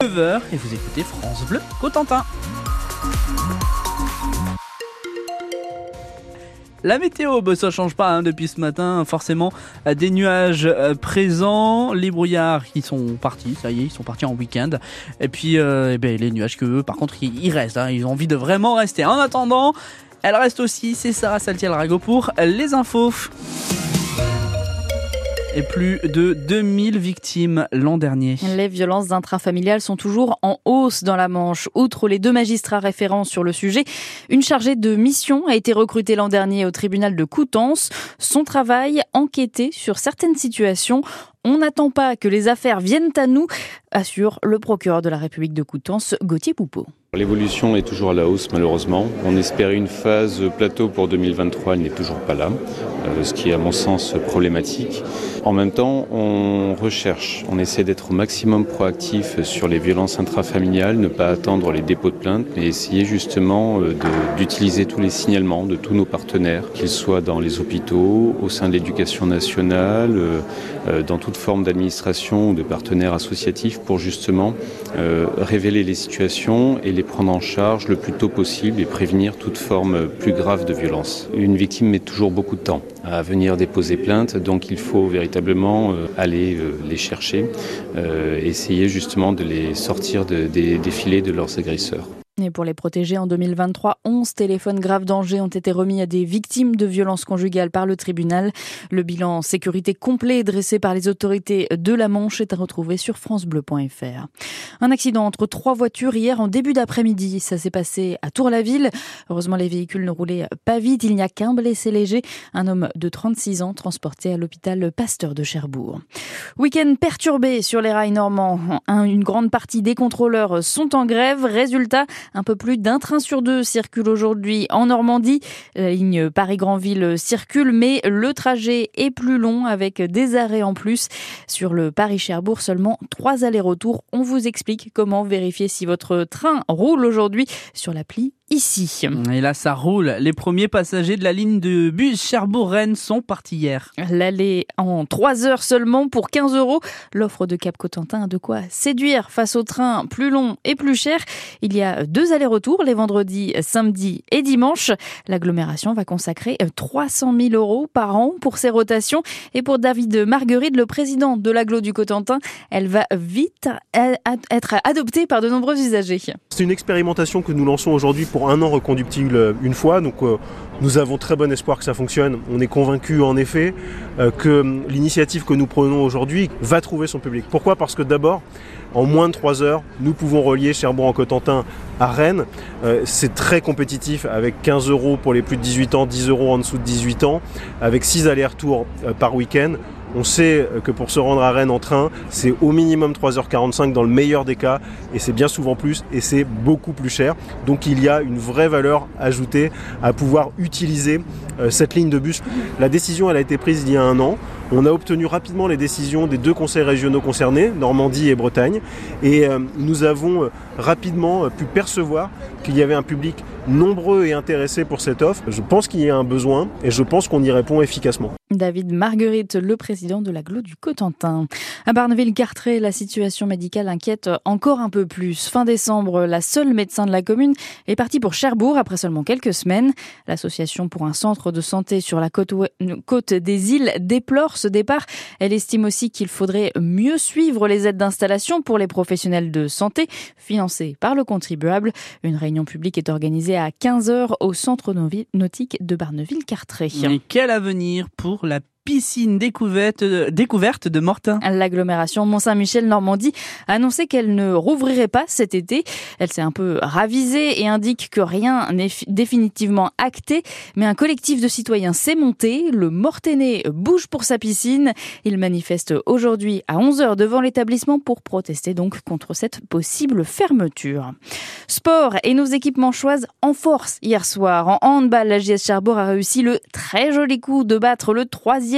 9h et vous écoutez France Bleu Cotentin. La météo, bah, ça change pas hein, depuis ce matin. Forcément, euh, des nuages euh, présents, les brouillards qui sont partis, ça y est, ils sont partis en week-end. Et puis, euh, eh ben, les nuages que eux, par contre, ils, restent. hein, ils ont envie de vraiment rester. En attendant, elle reste aussi, c'est Sarah Saltiel-Rago pour les infos. Et plus de 2000 victimes l'an dernier. Les violences intrafamiliales sont toujours en hausse dans la Manche. Outre les deux magistrats référents sur le sujet, une chargée de mission a été recrutée l'an dernier au tribunal de Coutances. Son travail, enquêter sur certaines situations. On n'attend pas que les affaires viennent à nous, assure le procureur de la République de Coutances, Gauthier Poupeau. L'évolution est toujours à la hausse malheureusement. On espérait une phase plateau pour 2023, elle n'est toujours pas là, ce qui est à mon sens problématique. En même temps, on recherche, on essaie d'être au maximum proactif sur les violences intrafamiliales, ne pas attendre les dépôts de plainte, mais essayer justement euh, d'utiliser tous les signalements de tous nos partenaires, qu'ils soient dans les hôpitaux, au sein de l'éducation nationale, euh, euh, dans toute forme d'administration ou de partenaires associatifs pour justement euh, révéler les situations et les prendre en charge le plus tôt possible et prévenir toute forme plus grave de violence. Une victime met toujours beaucoup de temps à venir déposer plainte, donc il faut véritablement euh, aller euh, les chercher, euh, essayer justement de les sortir de- des, des filets de leurs agresseurs. Et pour les protéger, en 2023, 11 téléphones graves danger ont été remis à des victimes de violences conjugales par le tribunal. Le bilan sécurité complet dressé par les autorités de la Manche est à retrouver sur francebleu.fr. Un accident entre trois voitures hier en début d'après-midi. Ça s'est passé à Tour-la-Ville. Heureusement, les véhicules ne roulaient pas vite. Il n'y a qu'un blessé léger, un homme de 36 ans transporté à l'hôpital Pasteur de Cherbourg. Week-end perturbé sur les rails normands. Un- Une grande partie des contrôleurs sont en grève. Résultat, un peu plus d'un train sur deux circule aujourd'hui en Normandie. La ligne Paris-Granville circule, mais le trajet est plus long avec des arrêts en plus. Sur le Paris-Cherbourg, seulement trois allers-retours. On vous explique comment vérifier si votre train roule aujourd'hui sur l'appli ici. Et là, ça roule. Les premiers passagers de la ligne de bus Cherbourg-Rennes sont partis hier. L'aller en 3 heures seulement pour 15 euros. L'offre de Cap Cotentin a de quoi séduire face au train plus long et plus cher. Il y a deux allers-retours les vendredis, samedis et dimanches. L'agglomération va consacrer 300 000 euros par an pour ces rotations. Et pour David Marguerite, le président de l'agglo du Cotentin, elle va vite être adoptée par de nombreux usagers. C'est une expérimentation que nous lançons aujourd'hui pour un an reconductible une fois. Donc euh, nous avons très bon espoir que ça fonctionne. On est convaincu en effet euh, que l'initiative que nous prenons aujourd'hui va trouver son public. Pourquoi? Parce que d'abord, en moins de 3 heures, nous pouvons relier Cherbourg-en-Cotentin à Rennes. Euh, c'est très compétitif avec 15 euros pour les plus de 18 ans, 10 euros en dessous de 18 ans, avec 6 allers-retours euh, par week-end. On sait euh, que pour se rendre à Rennes en train, c'est au minimum 3h45 dans le meilleur des cas, et c'est bien souvent plus, et c'est beaucoup plus cher. Donc il y a une vraie valeur ajoutée à pouvoir utiliser euh, cette ligne de bus. La décision, a été prise il y a un an. On a obtenu rapidement les décisions des deux conseils régionaux concernés, Normandie et Bretagne, et euh, nous avons rapidement pu percevoir qu'il y avait un public nombreux et intéressé pour cette offre. Je pense qu'il y a un besoin, et je pense qu'on y répond efficacement. David Marguerite, le président de l'agglo du Cotentin. À Barneville-Cartré, la situation médicale inquiète encore un peu plus. Fin décembre, la seule médecin de la commune est partie pour Cherbourg après seulement quelques semaines. L'association pour un centre de santé sur la côte, des îles déplore ce départ. Elle estime aussi qu'il faudrait mieux suivre les aides d'installation pour les professionnels de santé financées par le contribuable. Une réunion publique est organisée à 15h au centre nautique de Barneville-Cartré. Et quel avenir pour la piscine découverte, découverte de Mortain L'agglomération Mont-Saint-Michel-Normandie a annoncé qu'elle ne rouvrirait pas cet été. Elle s'est un peu ravisée et indique que rien n'est fi- définitivement acté, mais un collectif de citoyens s'est monté. Le Mortainais bouge pour sa piscine. Il manifeste aujourd'hui à 11h devant l'établissement pour protester donc contre cette possible fermeture. Sport et nos équipes manchoises en force hier soir. En handball, la JS Cherbourg a réussi le très joli coup de battre le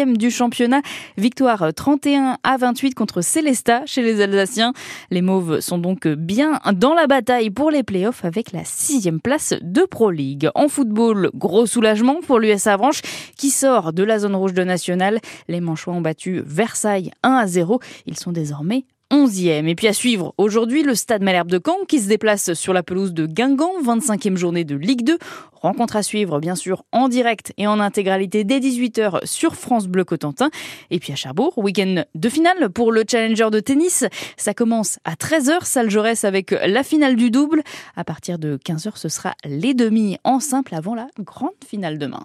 du championnat. Victoire 31 à 28 contre Célesta chez les Alsaciens. Les Mauves sont donc bien dans la bataille pour les playoffs avec la sixième place de Pro League. En football, gros soulagement pour l'US Avranches qui sort de la zone rouge de National. Les Manchois ont battu Versailles 1 à 0. Ils sont désormais 11e. Et puis à suivre aujourd'hui le Stade Malherbe de Caen qui se déplace sur la pelouse de Guingamp, 25e journée de Ligue 2. Rencontre à suivre bien sûr en direct et en intégralité dès 18h sur France Bleu Cotentin. Et puis à Cherbourg, week-end de finale pour le Challenger de tennis. Ça commence à 13h, salle Jaurès avec la finale du double. À partir de 15h, ce sera les demi en simple avant la grande finale demain.